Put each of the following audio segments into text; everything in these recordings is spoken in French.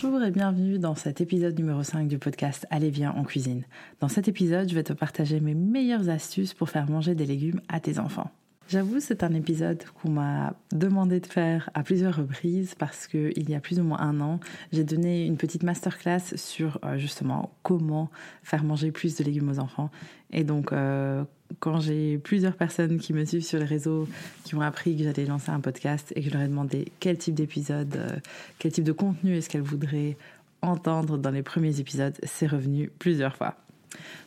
Bonjour et bienvenue dans cet épisode numéro 5 du podcast Allez viens en cuisine. Dans cet épisode, je vais te partager mes meilleures astuces pour faire manger des légumes à tes enfants. J'avoue, c'est un épisode qu'on m'a demandé de faire à plusieurs reprises parce que il y a plus ou moins un an, j'ai donné une petite masterclass sur euh, justement comment faire manger plus de légumes aux enfants. Et donc, euh, quand j'ai plusieurs personnes qui me suivent sur les réseaux, qui ont appris que j'allais lancer un podcast et que je leur ai demandé quel type d'épisode, euh, quel type de contenu est-ce qu'elles voudraient entendre dans les premiers épisodes, c'est revenu plusieurs fois.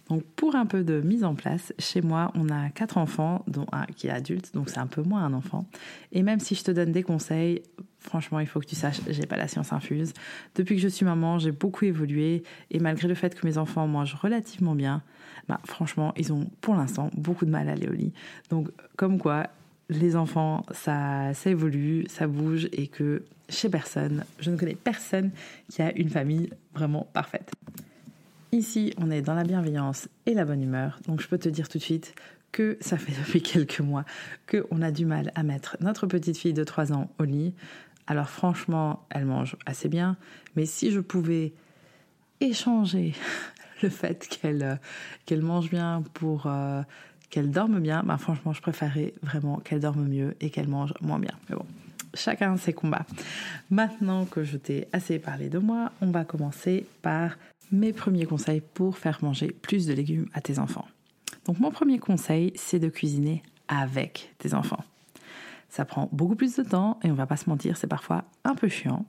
Donc pour un peu de mise en place, chez moi, on a quatre enfants, dont un qui est adulte, donc c'est un peu moins un enfant. Et même si je te donne des conseils, franchement, il faut que tu saches, j'ai pas la science infuse. Depuis que je suis maman, j'ai beaucoup évolué et malgré le fait que mes enfants mangent relativement bien, bah, franchement, ils ont pour l'instant beaucoup de mal à aller au lit. Donc comme quoi, les enfants, ça, ça évolue, ça bouge et que chez personne, je ne connais personne qui a une famille vraiment parfaite. Ici, on est dans la bienveillance et la bonne humeur, donc je peux te dire tout de suite que ça fait depuis quelques mois qu'on a du mal à mettre notre petite fille de 3 ans au lit. Alors franchement, elle mange assez bien, mais si je pouvais échanger le fait qu'elle euh, qu'elle mange bien pour euh, qu'elle dorme bien, bah franchement, je préférais vraiment qu'elle dorme mieux et qu'elle mange moins bien. Mais bon, chacun ses combats. Maintenant que je t'ai assez parlé de moi, on va commencer par mes premiers conseils pour faire manger plus de légumes à tes enfants. Donc mon premier conseil, c'est de cuisiner avec tes enfants. Ça prend beaucoup plus de temps et on va pas se mentir, c'est parfois un peu chiant.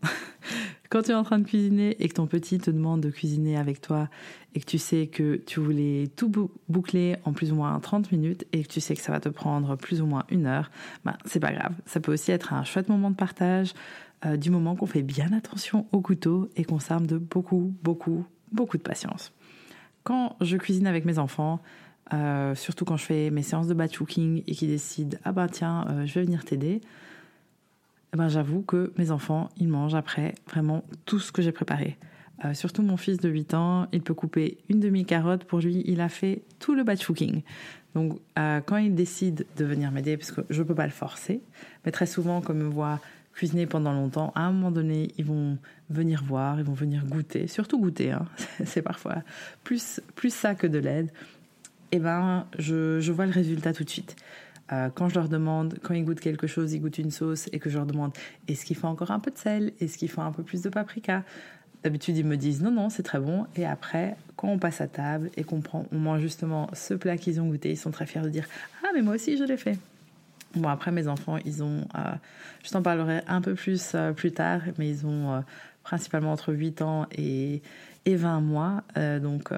Quand tu es en train de cuisiner et que ton petit te demande de cuisiner avec toi et que tu sais que tu voulais tout boucler en plus ou moins 30 minutes et que tu sais que ça va te prendre plus ou moins une heure, ben c'est pas grave. Ça peut aussi être un chouette moment de partage, euh, du moment qu'on fait bien attention au couteau et qu'on s'arme de beaucoup, beaucoup, beaucoup de patience. Quand je cuisine avec mes enfants, euh, surtout quand je fais mes séances de batch cooking et qu'ils décident ah ben tiens euh, je vais venir t'aider, eh ben j'avoue que mes enfants ils mangent après vraiment tout ce que j'ai préparé. Euh, surtout mon fils de 8 ans, il peut couper une demi-carotte. Pour lui, il a fait tout le batch cooking. Donc, quand il décide de venir m'aider, parce que je ne peux pas le forcer, mais très souvent, comme me voit cuisiner pendant longtemps, à un moment donné, ils vont venir voir, ils vont venir goûter, surtout goûter, hein. c'est parfois plus, plus ça que de l'aide, et eh ben je, je, vois le résultat tout de suite. Euh, quand je leur demande, quand ils goûtent quelque chose, ils goûtent une sauce, et que je leur demande, est-ce qu'il faut encore un peu de sel, est-ce qu'il faut un peu plus de paprika? D'habitude, ils me disent non, non, c'est très bon. Et après, quand on passe à table et qu'on prend, on mange justement ce plat qu'ils ont goûté, ils sont très fiers de dire ah mais moi aussi je l'ai fait. Bon, après, mes enfants, ils ont, euh, je t'en parlerai un peu plus euh, plus tard, mais ils ont euh, principalement entre 8 ans et, et 20 mois. donc,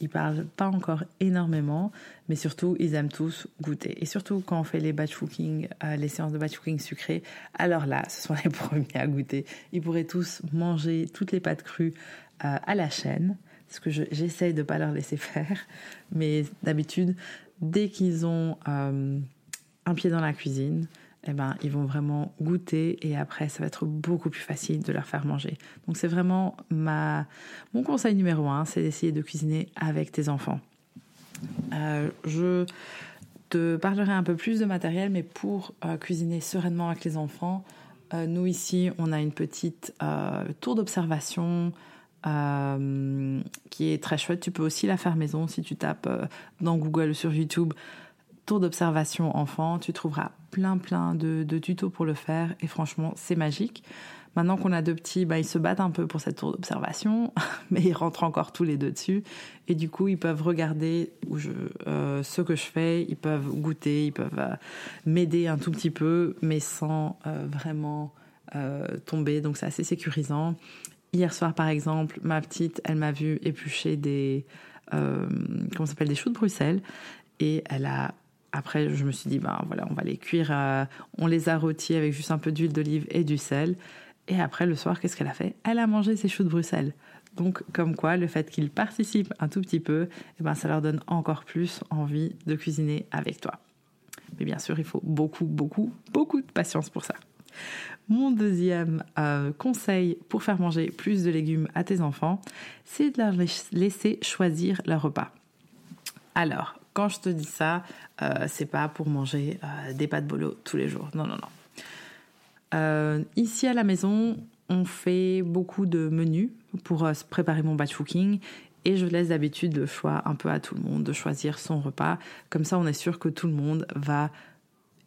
ils parlent pas encore énormément, mais surtout, ils aiment tous goûter. Et surtout, quand on fait les batch cooking, les séances de batch cooking sucré, alors là, ce sont les premiers à goûter. Ils pourraient tous manger toutes les pâtes crues à la chaîne, ce que j'essaye de ne pas leur laisser faire. Mais d'habitude, dès qu'ils ont un pied dans la cuisine, eh ben, ils vont vraiment goûter et après, ça va être beaucoup plus facile de leur faire manger. Donc, c'est vraiment ma, mon conseil numéro un, c'est d'essayer de cuisiner avec tes enfants. Euh, je te parlerai un peu plus de matériel, mais pour euh, cuisiner sereinement avec les enfants, euh, nous ici, on a une petite tour d'observation qui est très chouette. Tu peux aussi la faire maison si tu tapes dans Google ou sur YouTube d'observation enfant, tu trouveras plein plein de, tutos pour le faire et franchement c'est magique Maintenant qu'on a deux petits, bah, ils se battent un peu pour cette tour d'observation, mais ils rentrent encore tous les deux dessus. Et du coup, ils peuvent regarder euh, ce que je fais, ils peuvent goûter, ils peuvent euh, m'aider un tout petit peu, mais sans euh, vraiment tomber. Donc c'est assez sécurisant. Hier soir, par exemple, ma petite, elle m'a vu éplucher des, comment s'appelle, des choux de Bruxelles, et elle a après, je me suis dit, ben voilà, on va les cuire. on les a rôtis avec juste un peu d'huile d'olive et du sel. Et après, le soir, qu'est-ce qu'elle a fait? Elle a mangé ses choux de Bruxelles. Donc, comme quoi, le fait qu'ils participent un tout petit peu, eh ben, ça leur donne encore plus envie de cuisiner avec toi. Mais bien sûr, il faut beaucoup, beaucoup, beaucoup de patience pour ça. Mon deuxième euh, conseil pour faire manger plus de légumes à tes enfants, c'est de leur laisser choisir leur repas. Alors, quand je te dis ça, euh, c'est pas pour manger euh, des pâtes bolo tous les jours. Non, non, non. Euh, ici à la maison, on fait beaucoup de menus pour euh, préparer mon batch cooking et je laisse d'habitude le choix un peu à tout le monde de choisir son repas. Comme ça, on est sûr que tout le monde va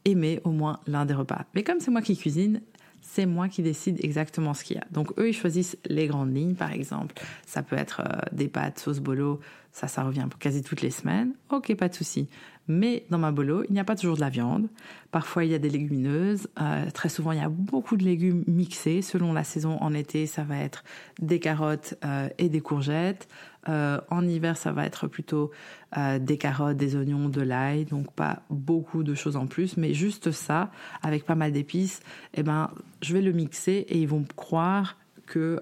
aimer au moins l'un des repas. Mais comme c'est moi qui cuisine, c'est moi qui décide exactement ce qu'il y a. Donc eux, ils choisissent les grandes lignes, par exemple. Ça peut être euh, des pâtes sauce bolo, ça, ça revient pour quasi toutes les semaines. Ok, pas de souci. Mais dans ma bolo, il n'y a pas toujours de la viande. Parfois, il y a des légumineuses. Euh, très souvent, il y a beaucoup de légumes mixés. Selon la saison, en été, ça va être des carottes euh, et des courgettes. Euh, en hiver, ça va être plutôt des carottes, des oignons, de l'ail. Donc, pas beaucoup de choses en plus, mais juste ça, avec pas mal d'épices. Eh ben, je vais le mixer et ils vont croire que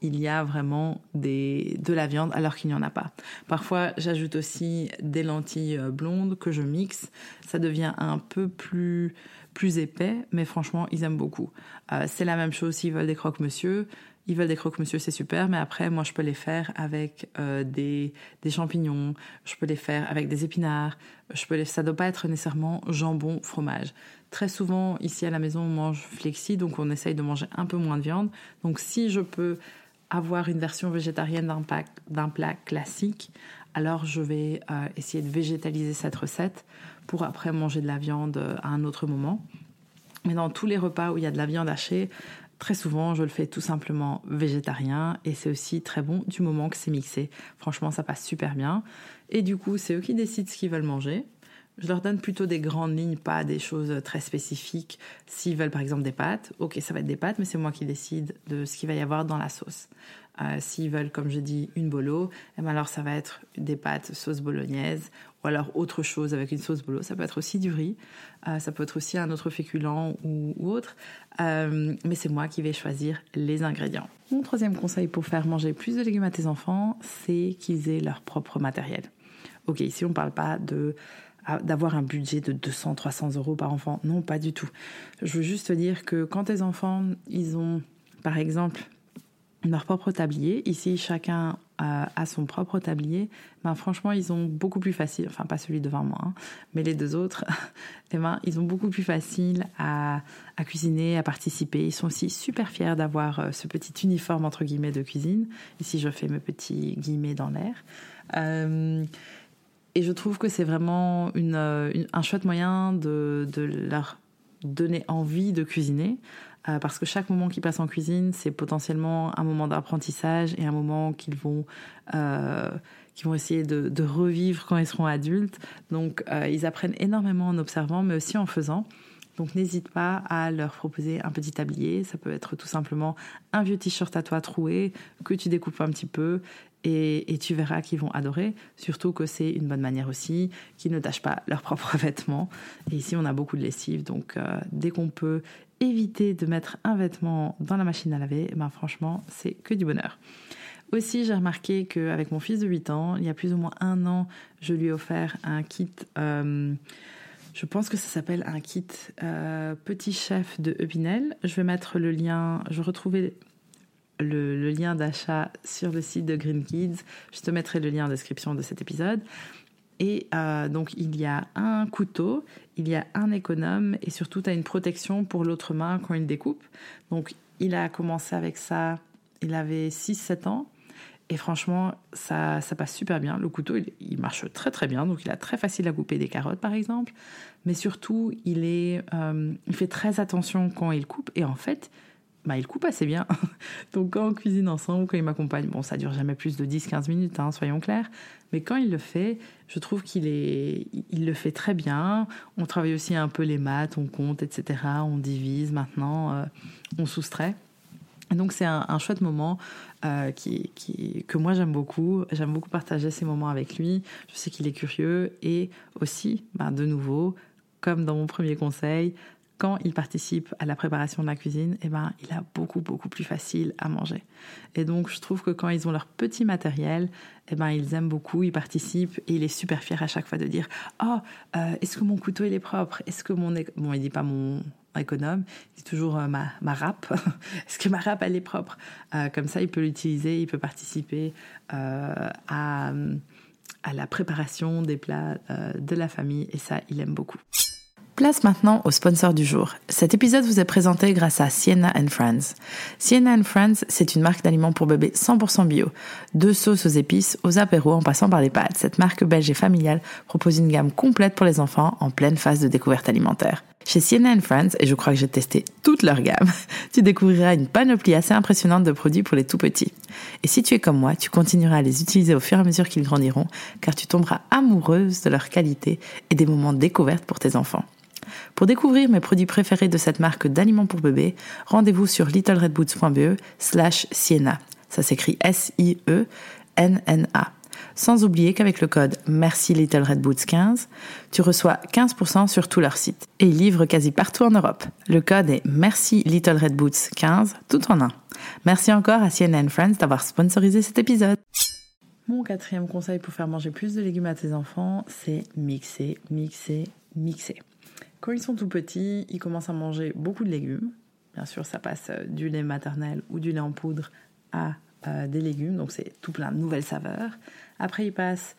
il y a vraiment des, de la viande alors qu'il n'y en a pas. Parfois, j'ajoute aussi des lentilles euh, blondes que je mixe. Ça devient un peu plus, plus épais, mais franchement, ils aiment beaucoup. Euh, c'est la même chose s'ils veulent des croque-monsieur. Ils veulent des croque-monsieur, c'est super, mais après, moi, je peux les faire avec euh, des, des champignons, je peux les faire avec des épinards, je peux les... ça ne doit pas être nécessairement jambon, fromage. Très souvent, ici à la maison, on mange flexi, donc on essaye de manger un peu moins de viande. Donc si je peux avoir une version végétarienne d'un plat classique, alors je vais euh, essayer de végétaliser cette recette pour après manger de la viande euh, à un autre moment. Mais dans tous les repas où il y a de la viande hachée, très souvent je le fais tout simplement végétarien et c'est aussi très bon du moment que c'est mixé. Franchement, ça passe super bien. Et du coup, c'est eux qui décident ce qu'ils veulent manger. Je leur donne plutôt des grandes lignes, pas des choses très spécifiques. S'ils veulent par exemple des pâtes, ok, ça va être des pâtes, mais c'est moi qui décide de ce qu'il va y avoir dans la sauce. Euh, S'ils veulent, comme je dis, une bolo, eh ben alors ça va être des pâtes sauce bolognaise ou alors autre chose avec une sauce bolo. Ça peut être aussi du riz, euh, ça peut être aussi un autre féculent ou, autre, euh, mais c'est moi qui vais choisir les ingrédients. Mon troisième conseil pour faire manger plus de légumes à tes enfants, c'est qu'ils aient leur propre matériel. Ok, ici on ne parle pas de d'avoir un budget de 200, 300 euros par enfant. Non, pas du tout. Je veux juste te dire que quand tes enfants, ils ont, par exemple, leur propre tablier, ici chacun a, son propre tablier, ben franchement ils ont beaucoup plus facile, enfin pas celui devant moi, hein, mais les deux autres, eh ben, ils ont beaucoup plus facile à, à, cuisiner, à participer. Ils sont aussi super fiers d'avoir euh, ce petit uniforme entre guillemets de cuisine. Ici je fais mes petits guillemets dans l'air. Euh, et je trouve que c'est vraiment euh, un chouette moyen de, leur donner envie de cuisiner. Euh, parce que chaque moment qu'ils passent en cuisine, c'est potentiellement un moment d'apprentissage et un moment qu'ils vont, euh, vont essayer de, revivre quand ils seront adultes. Donc ils apprennent énormément en observant, mais aussi en faisant. Donc n'hésite pas à leur proposer un petit tablier. Ça peut être tout simplement un vieux t-shirt à toi troué que tu découpes un petit peu et, tu verras qu'ils vont adorer. Surtout que c'est une bonne manière aussi qu'ils ne tachent pas leurs propres vêtements. Et ici on a beaucoup de lessive, donc euh, dès qu'on peut éviter de mettre un vêtement dans la machine à laver, ben franchement c'est que du bonheur. Aussi, j'ai remarqué qu'avec mon fils de 8 ans, il y a plus ou moins un an, je lui ai offert un kit euh, je pense que ça s'appelle un kit euh, Petit Chef de Epinel. Je vais mettre le lien, je retrouvais le, lien d'achat sur le site de Green Kids. Je te mettrai le lien en description de cet épisode. Et euh, donc il y a un couteau, il y a un économe et surtout tu as une protection pour l'autre main quand il découpe. Donc il a commencé avec ça, il avait 6-7 ans. Et franchement, ça, ça passe super bien. Le couteau, il, marche très très bien. Donc, il a très facile à couper des carottes, par exemple. Mais surtout, il, est, euh, il fait très attention quand il coupe. Et en fait, bah, il coupe assez bien. Donc quand on cuisine ensemble, quand il m'accompagne, bon, ça dure jamais plus de 10-15 minutes, hein, soyons clairs. Mais quand il le fait, je trouve qu'il est, il le fait très bien. On travaille aussi un peu les maths, on compte, etc. On divise maintenant, euh, on soustrait. Donc c'est un, chouette moment euh, qui, que moi j'aime beaucoup. J'aime beaucoup partager ces moments avec lui. Je sais qu'il est curieux et aussi, bah, de nouveau, comme dans mon premier conseil, quand il participe à la préparation de la cuisine, eh ben, il a beaucoup, beaucoup plus facile à manger. Et donc, je trouve que quand ils ont leur petit matériel, eh ben, ils aiment beaucoup, ils participent et il est super fier à chaque fois de dire Oh, euh, est-ce que mon couteau il est propre? Est-ce que mon. Bon, il dit pas mon économe, il dit toujours euh, ma, ma râpe. est-ce que ma râpe elle est propre? Euh, Comme ça, il peut l'utiliser, il peut participer à, à la préparation des plats de la famille et ça, il aime beaucoup. Place maintenant au sponsor du jour. Cet épisode vous est présenté grâce à Sienna and Friends. Sienna and Friends, c'est une marque d'aliments pour bébés 100% bio. De sauces aux épices, aux apéros, en passant par les pâtes, cette marque belge et familiale propose une gamme complète pour les enfants en pleine phase de découverte alimentaire. Chez Sienna and Friends, et je crois que j'ai testé toute leur gamme, tu découvriras une panoplie assez impressionnante de produits pour les tout petits. Et si tu es comme moi, tu continueras à les utiliser au fur et à mesure qu'ils grandiront, car tu tomberas amoureuse de leur qualité et des moments de découverte pour tes enfants. Pour découvrir mes produits préférés de cette marque d'aliments pour bébés, rendez-vous sur littleredboots.be slash Sienna. Ça s'écrit S-I-E-N-N-A. Sans oublier qu'avec le code Merci Little 15, tu reçois 15% sur tout leur site. Et ils livrent quasi partout en Europe. Le code est Merci Little 15, tout en un. Merci encore à and Friends d'avoir sponsorisé cet épisode. Mon quatrième conseil pour faire manger plus de légumes à tes enfants, c'est mixer, mixer, mixer. Quand ils sont tout petits, ils commencent à manger beaucoup de légumes. Bien sûr, ça passe euh, du lait maternel ou du lait en poudre à euh, des légumes, donc c'est tout plein de nouvelles saveurs. Après, ils passent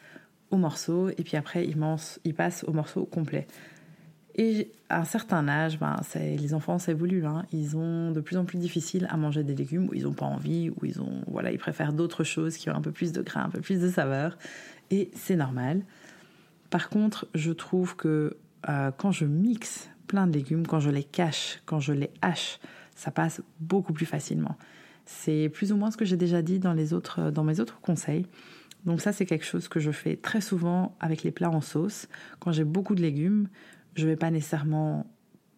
aux morceaux et puis après, ils, ils passent aux morceaux complets. Et à un certain âge, ben, les enfants s'évoluent. Hein. Ils ont de plus en plus difficile à manger des légumes où ils n'ont pas envie, où ils, ont, voilà, ils préfèrent d'autres choses qui ont un peu plus de gras, un peu plus de saveur. Et c'est normal. Par contre, je trouve que euh, quand je mixe plein de légumes, quand je les cache, quand je les hache, ça passe beaucoup plus facilement. C'est plus ou moins ce que j'ai déjà dit dans, les autres, dans mes autres conseils. Donc ça, c'est quelque chose que je fais très souvent avec les plats en sauce. Quand j'ai beaucoup de légumes, je ne vais pas nécessairement,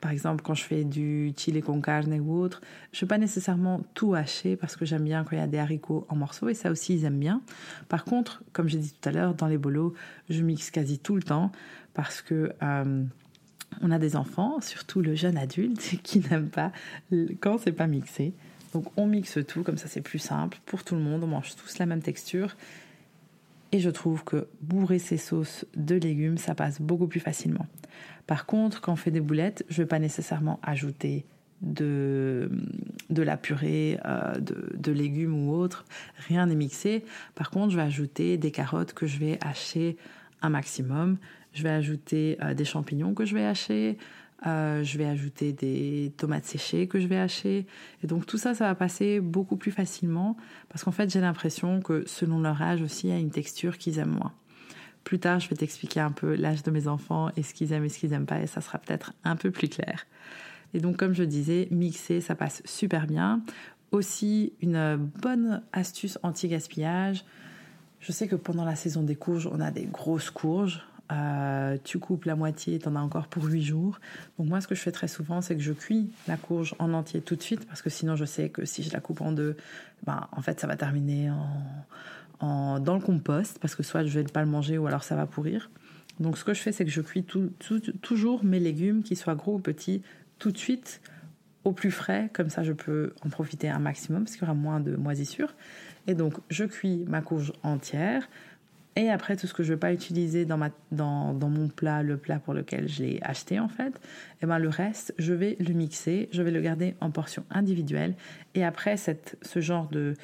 par exemple, quand je fais du chili con carne ou autre, je ne vais pas nécessairement tout hacher parce que j'aime bien quand il y a des haricots en morceaux et ça aussi, ils aiment bien. Par contre, comme j'ai dit tout à l'heure, dans les bolos, je mixe quasi tout le temps parce que euh, on a des enfants, surtout le jeune adulte, qui n'aime pas quand c'est pas mixé. Donc on mixe tout, comme ça c'est plus simple pour tout le monde, on mange tous la même texture. Et je trouve que bourrer ces sauces de légumes, ça passe beaucoup plus facilement. Par contre, quand on fait des boulettes, je ne vais pas nécessairement ajouter de, la purée euh, de, de, légumes ou autre. Rien n'est mixé. Par contre, je vais ajouter des carottes que je vais hacher un maximum. Je vais ajouter euh, des champignons que je vais hacher. Euh, je vais ajouter des tomates séchées que je vais hacher. Et donc tout ça, ça va passer beaucoup plus facilement parce qu'en fait, j'ai l'impression que selon leur âge aussi, il y a une texture qu'ils aiment moins. Plus tard, je vais t'expliquer un peu l'âge de mes enfants et ce qu'ils aiment et ce qu'ils n'aiment pas et ça sera peut-être un peu plus clair. Et donc, comme je disais, mixer, ça passe super bien. Aussi, une bonne astuce anti-gaspillage. Je sais que pendant la saison des courges, on a des grosses courges. Euh, tu coupes la moitié, tu en as encore pour 8 jours. Donc moi, ce que je fais très souvent, c'est que je cuis la courge en entier tout de suite, parce que sinon, je sais que si je la coupe en deux, ben, en fait, ça va terminer en, dans le compost, parce que soit je vais pas le manger, ou alors ça va pourrir. Donc ce que je fais, c'est que je cuis toujours mes légumes, qu'ils soient gros ou petits, tout de suite au plus frais, comme ça je peux en profiter un maximum, parce qu'il y aura moins de moisissures. Et donc je cuis ma courge entière, et après, tout ce que je ne vais pas utiliser dans, ma, dans, dans, mon plat, le plat pour lequel je l'ai acheté en fait, et eh ben le reste, je vais le mixer, je vais le garder en portions individuelles. Et après, ce genre de,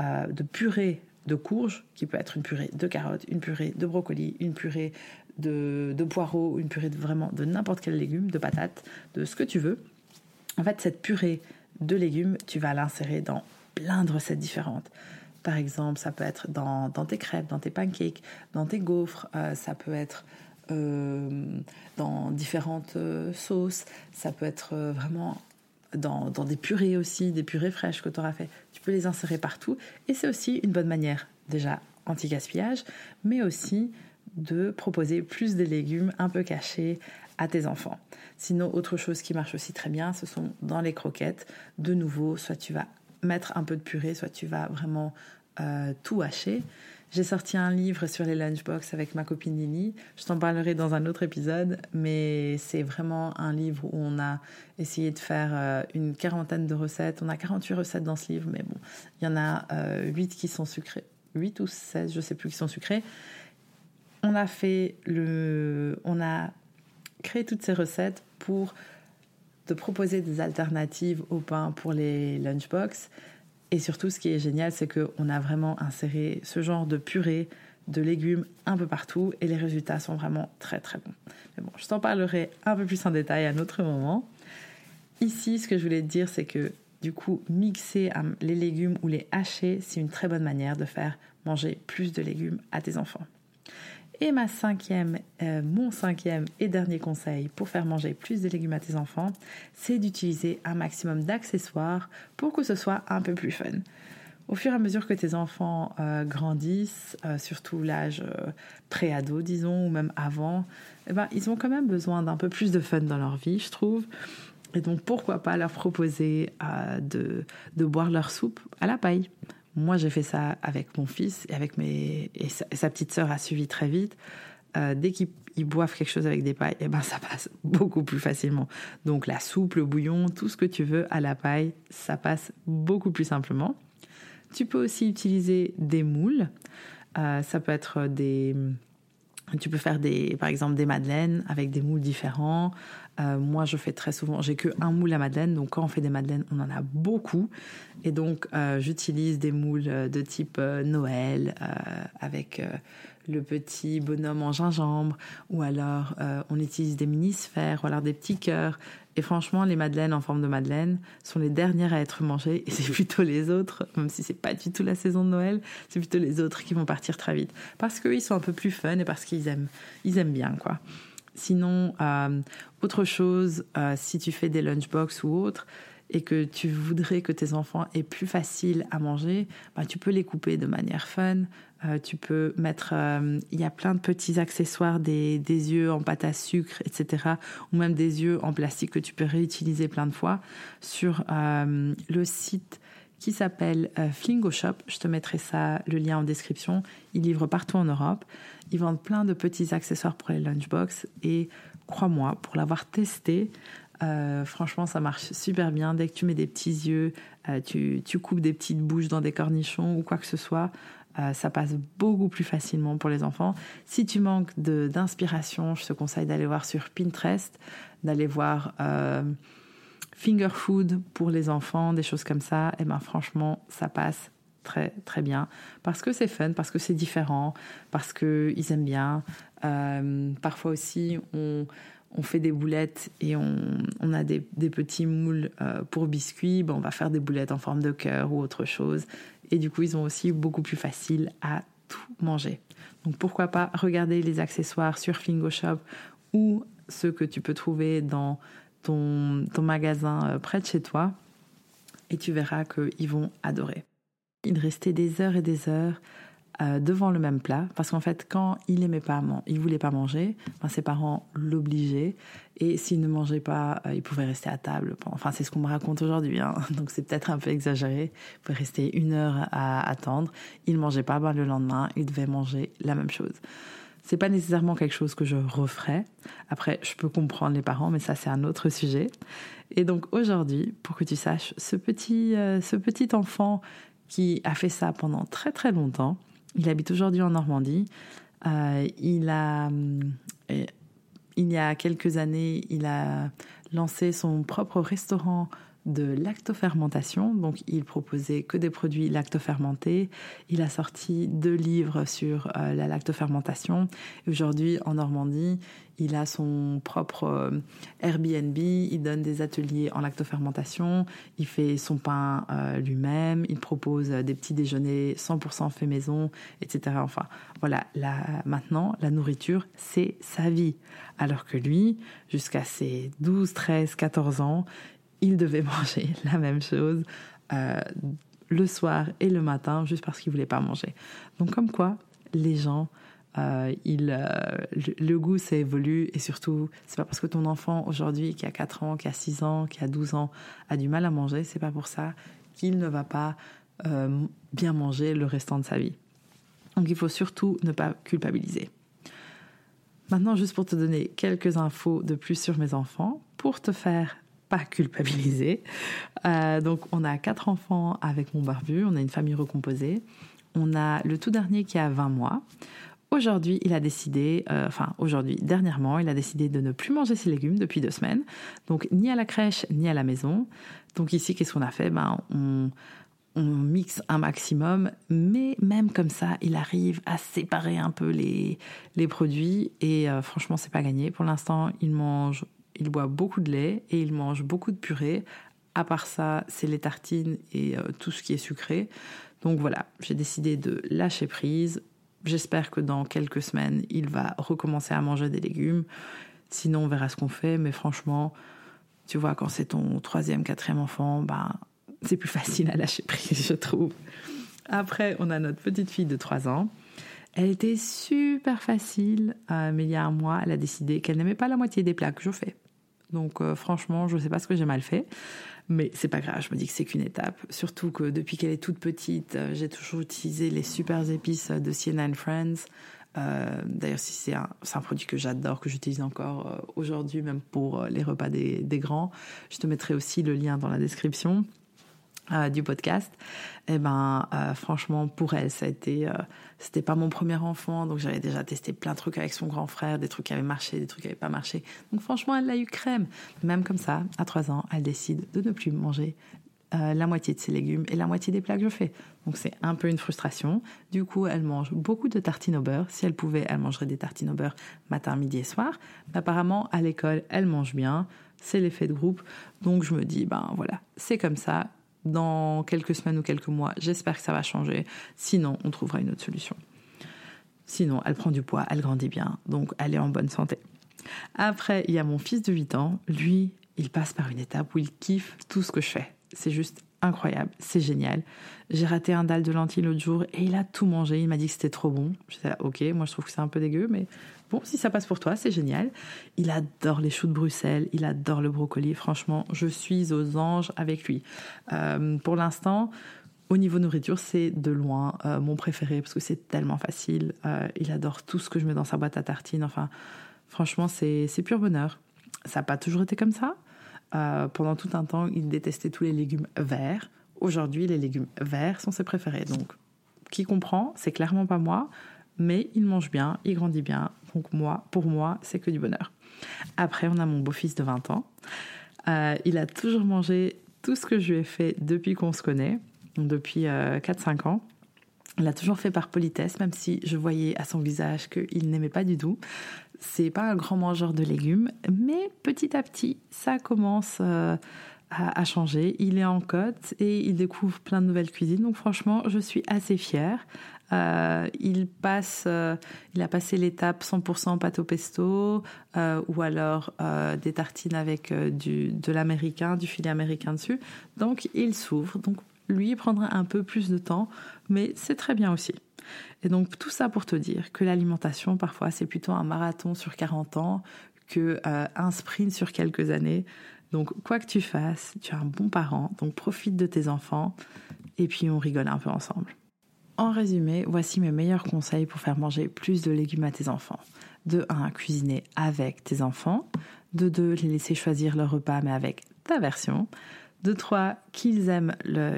euh, de purée de courge, qui peut être une purée de carottes, une purée de brocoli, une purée de, de poireaux, une purée de vraiment de n'importe quel légume, de patates, de ce que tu veux. En fait, cette purée de légumes, tu vas l'insérer dans plein de recettes différentes. Par exemple, ça peut être dans, tes crêpes, dans tes pancakes, dans tes gaufres, euh, ça peut être euh, dans différentes euh, sauces, ça peut être vraiment dans, des purées aussi, des purées fraîches que tu auras fait. Tu peux les insérer partout et c'est aussi une bonne manière, déjà anti-gaspillage, mais aussi de proposer plus de légumes un peu cachés à tes enfants. Sinon, autre chose qui marche aussi très bien, ce sont dans les croquettes. De nouveau, soit tu vas mettre un peu de purée, soit tu vas vraiment euh, tout hacher. J'ai sorti un livre sur les lunchbox avec ma copine Lily. Je t'en parlerai dans un autre épisode, mais c'est vraiment un livre où on a essayé de faire euh, une quarantaine de recettes. On a 48 recettes dans ce livre, mais bon, il y en a 8 euh, qui sont sucrées. 8 ou 16, je sais plus, qui sont sucrées. On a fait le, on a créé toutes ces recettes pour te proposer des alternatives au pain pour les lunchbox et surtout, ce qui est génial, c'est qu'on a vraiment inséré ce genre de purée de légumes un peu partout et les résultats sont vraiment très très bons. Mais bon, je t'en parlerai un peu plus en détail à un autre moment. Ici, ce que je voulais te dire, c'est que du coup, mixer les légumes ou les hacher, c'est une très bonne manière de faire manger plus de légumes à tes enfants. Et ma cinquième, euh, mon cinquième et dernier conseil pour faire manger plus de légumes à tes enfants, c'est d'utiliser un maximum d'accessoires pour que ce soit un peu plus fun. Au fur et à mesure que tes enfants euh, grandissent, euh, surtout l'âge pré-ado, disons, ou même avant, eh ben, ils ont quand même besoin d'un peu plus de fun dans leur vie, je trouve. Et donc, pourquoi pas leur proposer de boire leur soupe à la paille moi, j'ai fait ça avec mon fils et avec mes et sa, petite sœur a suivi très vite. Euh, dès qu'ils boivent quelque chose avec des pailles, et eh ben ça passe beaucoup plus facilement. Donc la soupe, le bouillon, tout ce que tu veux à la paille, ça passe beaucoup plus simplement. Tu peux aussi utiliser des moules. Euh, ça peut être des tu peux faire des, par exemple des madeleines avec des moules différents. Euh, moi, je fais très souvent, j'ai que un moule à madeleine, donc quand on fait des madeleines, on en a beaucoup. Et donc, euh, j'utilise des moules de type euh, Noël avec le petit bonhomme en gingembre, ou alors on utilise des mini-sphères, ou alors des petits cœurs. Et franchement, les madeleines en forme de madeleine sont les dernières à être mangées, et c'est plutôt les autres, même si c'est pas du tout la saison de Noël, c'est plutôt les autres qui vont partir très vite, parce qu'ils sont un peu plus fun et parce qu'ils aiment, ils aiment bien quoi. Sinon, euh, autre chose, euh, si tu fais des lunchbox ou autre, et que tu voudrais que tes enfants aient plus facile à manger, bah, tu peux les couper de manière fun. Euh, tu peux mettre, il y a plein de petits accessoires, des, des yeux en pâte à sucre, etc. Ou même des yeux en plastique que tu peux réutiliser plein de fois sur le site qui s'appelle Flingo Shop. Je te mettrai ça, le lien en description. Ils livrent partout en Europe. Ils vendent plein de petits accessoires pour les lunchbox et crois-moi, pour l'avoir testé, euh, franchement, ça marche super bien. Dès que tu mets des petits yeux, euh, tu, coupes des petites bouches dans des cornichons ou quoi que ce soit, euh, ça passe beaucoup plus facilement pour les enfants. Si tu manques d'inspiration, je te conseille d'aller voir sur Pinterest, d'aller voir finger food pour les enfants, des choses comme ça. Et eh ben franchement, ça passe très très bien parce que c'est fun, parce que c'est différent, parce qu'ils aiment bien. Euh, parfois aussi, on, on, fait des boulettes et on, on a des, des, petits moules euh, pour biscuits. on va faire des boulettes en forme de cœur ou autre chose. Et du coup, ils ont aussi beaucoup plus facile à tout manger. Donc pourquoi pas regarder les accessoires sur Flingo Shop ou ceux que tu peux trouver dans ton, ton magasin euh, près de chez toi. Et tu verras qu'ils vont adorer. Il restait des heures et des heures euh, devant le même plat parce qu'en fait quand il aimait pas il voulait pas manger ben, ses parents l'obligeaient et s'il ne mangeait pas euh, il pouvait rester à table enfin c'est ce qu'on me raconte aujourd'hui hein. donc c'est peut-être un peu exagéré il pouvait rester une heure à attendre il mangeait pas ben, le lendemain il devait manger la même chose c'est pas nécessairement quelque chose que je referais. Après, je peux comprendre les parents, mais ça c'est un autre sujet. Et donc aujourd'hui, pour que tu saches, ce petit, euh, ce petit enfant qui a fait ça pendant très très longtemps. Il habite aujourd'hui en Normandie. Euh, il a, euh, il y a quelques années, il a lancé son propre restaurant de lactofermentation. Donc, il proposait que des produits lactofermentés. Il a sorti deux livres sur euh, la lactofermentation. Aujourd'hui, en Normandie, il a son propre euh, Airbnb. Il donne des ateliers en lactofermentation. Il fait son pain euh, lui-même. Il propose des petits déjeuners 100% fait maison, etc. Enfin, voilà. maintenant, la nourriture, c'est sa vie. Alors que lui, jusqu'à ses 12, 13, 14 ans, il devait manger la même chose euh, le soir et le matin juste parce qu'il voulait pas manger. Donc comme quoi, les gens, euh, il, le, le, goût ça évolue et surtout, c'est pas parce que ton enfant aujourd'hui qui a 4 ans, qui a 6 ans, qui a 12 ans a du mal à manger, c'est pas pour ça qu'il ne va pas bien manger le restant de sa vie. Donc il faut surtout ne pas culpabiliser. Maintenant, juste pour te donner quelques infos de plus sur mes enfants, pour te faire pas culpabiliser. Euh, donc, on a quatre enfants avec mon barbu, on a une famille recomposée. On a le tout dernier qui a 20 mois. Aujourd'hui, il a décidé, euh, enfin aujourd'hui, dernièrement, il a décidé de ne plus manger ses légumes depuis deux semaines. Donc ni à la crèche, ni à la maison. Donc ici, qu'est-ce qu'on a fait? Ben, on, on mixe un maximum, mais même comme ça, il arrive à séparer un peu les, les produits et euh, franchement, c'est pas gagné. Pour l'instant, il mange, il boit beaucoup de lait et il mange beaucoup de purée. À part ça, c'est les tartines et euh, tout ce qui est sucré. Donc voilà, j'ai décidé de lâcher prise. J'espère que dans quelques semaines, il va recommencer à manger des légumes. Sinon, on verra ce qu'on fait. Mais franchement, tu vois, quand c'est ton troisième, quatrième enfant, ben, c'est plus facile à lâcher prise, je trouve. Après, on a notre petite fille de 3 ans. Elle était super facile, mais il y a un mois, elle a décidé qu'elle n'aimait pas la moitié des plats que je fais. Donc euh, franchement, je ne sais pas ce que j'ai mal fait, mais c'est pas grave, je me dis que c'est qu'une étape. Surtout que depuis qu'elle est toute petite, euh, j'ai toujours utilisé les super épices de Sienna Friends. D'ailleurs, si c'est un, produit que j'adore, que j'utilise encore aujourd'hui, même pour les repas des, grands, je te mettrai aussi le lien dans la description. Euh, du podcast, et eh ben euh, franchement pour elle ça a été euh, c'était pas mon premier enfant donc j'avais déjà testé plein de trucs avec son grand frère des trucs qui avaient marché des trucs qui avaient pas marché donc franchement elle l'a eu crème même comme ça à 3 ans elle décide de ne plus manger la moitié de ses légumes et la moitié des plats que je fais. Donc c'est un peu une frustration. Du coup, elle mange beaucoup de tartines au beurre. Si elle pouvait, elle mangerait des tartines au beurre matin, midi et soir. Mais apparemment, à l'école, elle mange bien. C'est l'effet de groupe. Donc je me dis, ben voilà, c'est comme ça dans quelques semaines ou quelques mois. J'espère que ça va changer. Sinon, on trouvera une autre solution. Sinon, elle prend du poids, elle grandit bien, donc elle est en bonne santé. Après, il y a mon fils de 8 ans. Lui, il passe par une étape où il kiffe tout ce que je fais. C'est juste incroyable, c'est génial. J'ai raté un dalle de lentilles l'autre jour et il a tout mangé. Il m'a dit que c'était trop bon. Je disais, ok, moi je trouve que c'est un peu dégueu, mais bon, si ça passe pour toi, c'est génial. Il adore les choux de Bruxelles, il adore le brocoli. Franchement, je suis aux anges avec lui. Euh, pour l'instant, au niveau nourriture, c'est de loin euh, mon préféré parce que c'est tellement facile. Euh, il adore tout ce que je mets dans sa boîte à tartines. Enfin, franchement, c'est pur bonheur. Ça n'a pas toujours été comme ça. Euh, pendant tout un temps, il détestait tous les légumes verts. Aujourd'hui, les légumes verts sont ses préférés. Donc, qui comprend C'est clairement pas moi, mais il mange bien, il grandit bien. Donc moi, pour moi, c'est que du bonheur. Après, on a mon beau-fils de 20 ans. Euh, il a toujours mangé tout ce que je lui ai fait depuis qu'on se connaît, depuis 4-5 euh, ans. Il a toujours fait par politesse, même si je voyais à son visage qu'il n'aimait pas du tout. C'est pas un grand mangeur de légumes, mais petit à petit, ça commence euh, à, changer. Il est en cote et il découvre plein de nouvelles cuisines. Donc franchement, je suis assez fière. Euh, il passe, euh, il a passé l'étape 100% pâte au pesto ou alors des tartines avec de l'américain, du filet américain dessus. Donc il s'ouvre. Donc lui prendra un peu plus de temps, mais c'est très bien aussi. Et donc tout ça pour te dire que l'alimentation, parfois, c'est plutôt un marathon sur 40 ans que euh, un sprint sur quelques années. Donc quoi que tu fasses, tu es un bon parent, donc profite de tes enfants et puis on rigole un peu ensemble. En résumé, voici mes meilleurs conseils pour faire manger plus de légumes à tes enfants. De 1, cuisiner avec tes enfants. De 2, les laisser choisir leur repas mais avec ta version. De 3, qu'ils aiment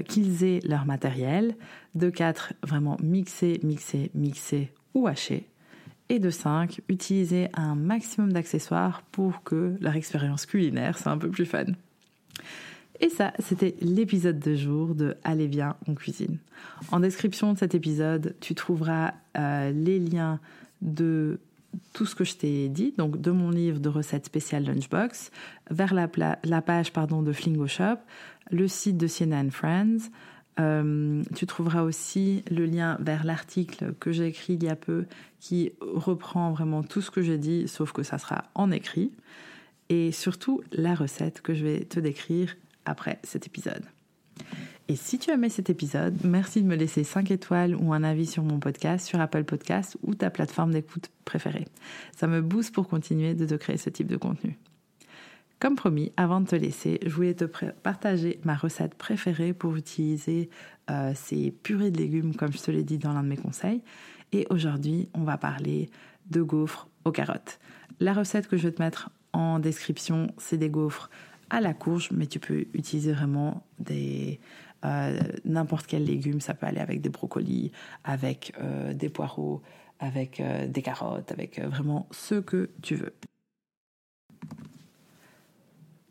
qu'ils aient leur matériel. De 4, vraiment mixer, mixer, mixer ou hacher. Et de 5, utiliser un maximum d'accessoires pour que leur expérience culinaire soit un peu plus fun. Et ça, c'était l'épisode de jour de Allez bien, on cuisine. En description de cet épisode, tu trouveras euh, les liens de tout ce que je t'ai dit, donc de mon livre de recettes spéciales Lunchbox, vers la, page pardon, de Flingo Shop, le site de Sienna and Friends. Euh, tu trouveras aussi le lien vers l'article que j'ai écrit il y a peu qui reprend vraiment tout ce que j'ai dit, sauf que ça sera en écrit. Et surtout la recette que je vais te décrire après cet épisode. Et si tu aimé cet épisode, merci de me laisser 5 étoiles ou un avis sur mon podcast, sur Apple Podcast ou ta plateforme d'écoute préférée. Ça me booste pour continuer de te créer ce type de contenu. Comme promis, avant de te laisser, je voulais te partager ma recette préférée pour utiliser euh, ces purées de légumes, comme je te l'ai dit dans l'un de mes conseils. Et aujourd'hui, on va parler de gaufres aux carottes. La recette que je vais te mettre en description, c'est des gaufres à la courge, mais tu peux utiliser vraiment des euh, n'importe quel légume. Ça peut aller avec des brocolis, avec euh, des poireaux, avec des carottes, avec vraiment ce que tu veux.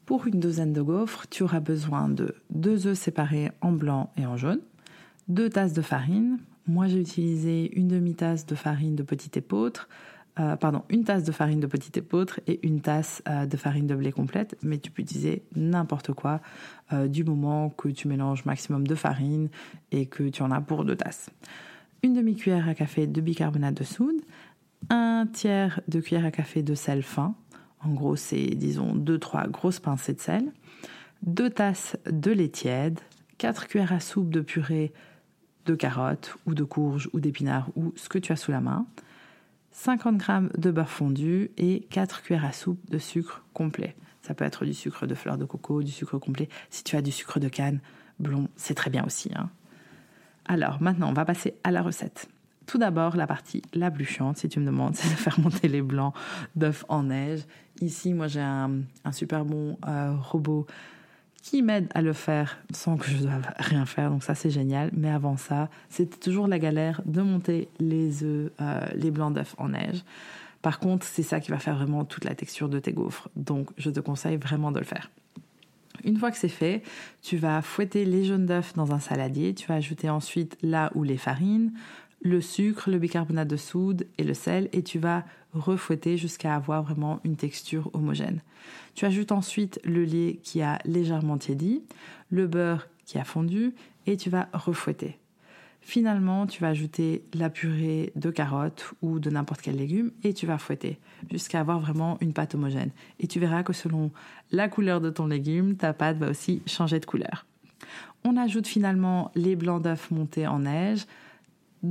Pour une douzaine de gaufres, tu auras besoin de deux œufs séparés en blanc et en jaune, deux tasses de farine. Moi, j'ai utilisé une demi-tasse de farine de petit épeautre, euh, pardon, une tasse de farine de petit épeautre et une tasse euh, de farine de blé complète, mais tu peux utiliser n'importe quoi euh, du moment que tu mélanges maximum de farine et que tu en as pour deux tasses. Une demi-cuillère à café de bicarbonate de soude, un tiers de cuillère à café de sel fin, en gros, c'est, disons, 2-3 grosses pincées de sel, 2 tasses de lait tiède, 4 cuillères à soupe de purée de carottes ou de courges ou d'épinards ou ce que tu as sous la main, 50 g de beurre fondu et 4 cuillères à soupe de sucre complet. Ça peut être du sucre de fleur de coco, du sucre complet. Si tu as du sucre de canne blond, c'est très bien aussi. Hein. Alors maintenant, on va passer à la recette. Tout d'abord, la partie la plus chiante, si tu me demandes, c'est de faire monter les blancs d'œufs en neige. Ici, moi, j'ai un, super bon euh, robot qui m'aide à le faire sans que je doive rien faire. Donc ça, c'est génial. Mais avant ça, c'était toujours la galère de monter les œufs, euh, les blancs d'œufs en neige. Par contre, c'est ça qui va faire vraiment toute la texture de tes gaufres. Donc, je te conseille vraiment de le faire. Une fois que c'est fait, tu vas fouetter les jaunes d'œufs dans un saladier. Tu vas ajouter ensuite là où les farines, le sucre, le bicarbonate de soude et le sel et tu vas refouetter jusqu'à avoir vraiment une texture homogène. Tu ajoutes ensuite le lait qui a légèrement tiédi, le beurre qui a fondu et tu vas refouetter. Finalement, tu vas ajouter la purée de carottes ou de n'importe quel légume et tu vas fouetter jusqu'à avoir vraiment une pâte homogène. Et tu verras que selon la couleur de ton légume, ta pâte va aussi changer de couleur. On ajoute finalement les blancs d'œufs montés en neige,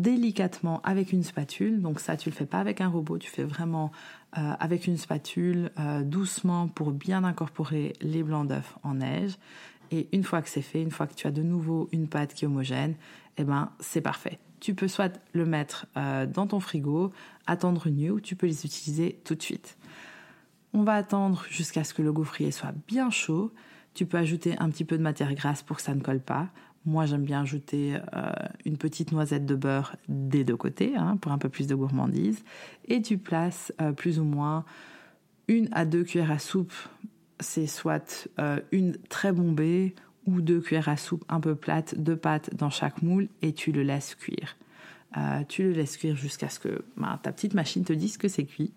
délicatement avec une spatule. Donc ça, tu le fais pas avec un robot, tu fais vraiment euh, avec une spatule euh, doucement pour bien incorporer les blancs d'œufs en neige. Et une fois que c'est fait, une fois que tu as de nouveau une pâte qui est homogène, eh ben c'est parfait. Tu peux soit le mettre euh, dans ton frigo, attendre une nuit, ou tu peux les utiliser tout de suite. On va attendre jusqu'à ce que le gaufrier soit bien chaud. Tu peux ajouter un petit peu de matière grasse pour que ça ne colle pas. Moi, j'aime bien ajouter euh, une petite noisette de beurre des deux côtés hein, pour un peu plus de gourmandise. Et tu places euh, plus ou moins une à deux cuillères à soupe. C'est soit euh, une très bombée ou deux cuillères à soupe un peu plates de pâte dans chaque moule et tu le laisses cuire. tu le laisses cuire jusqu'à ce que ben, ta petite machine te dise que c'est cuit.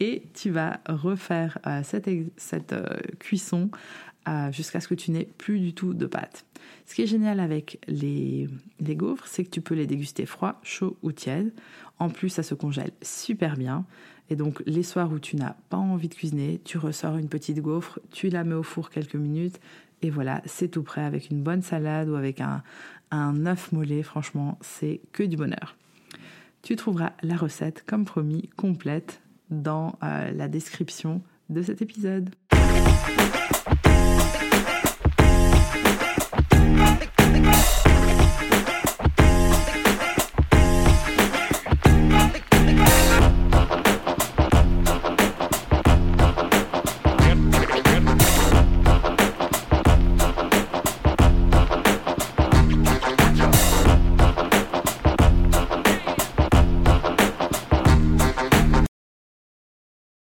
Et tu vas refaire cette, cette cuisson jusqu'à ce que tu n'aies plus du tout de pâte. Ce qui est génial avec les, gaufres, c'est que tu peux les déguster froid, chaud ou tiède. En plus, ça se congèle super bien. Et donc, les soirs où tu n'as pas envie de cuisiner, tu ressors une petite gaufre, tu la mets au four quelques minutes, et voilà, c'est tout prêt avec une bonne salade ou avec un, un œuf mollet. Franchement, c'est que du bonheur. Tu trouveras la recette, comme promis, complète dans euh, la description de cet épisode.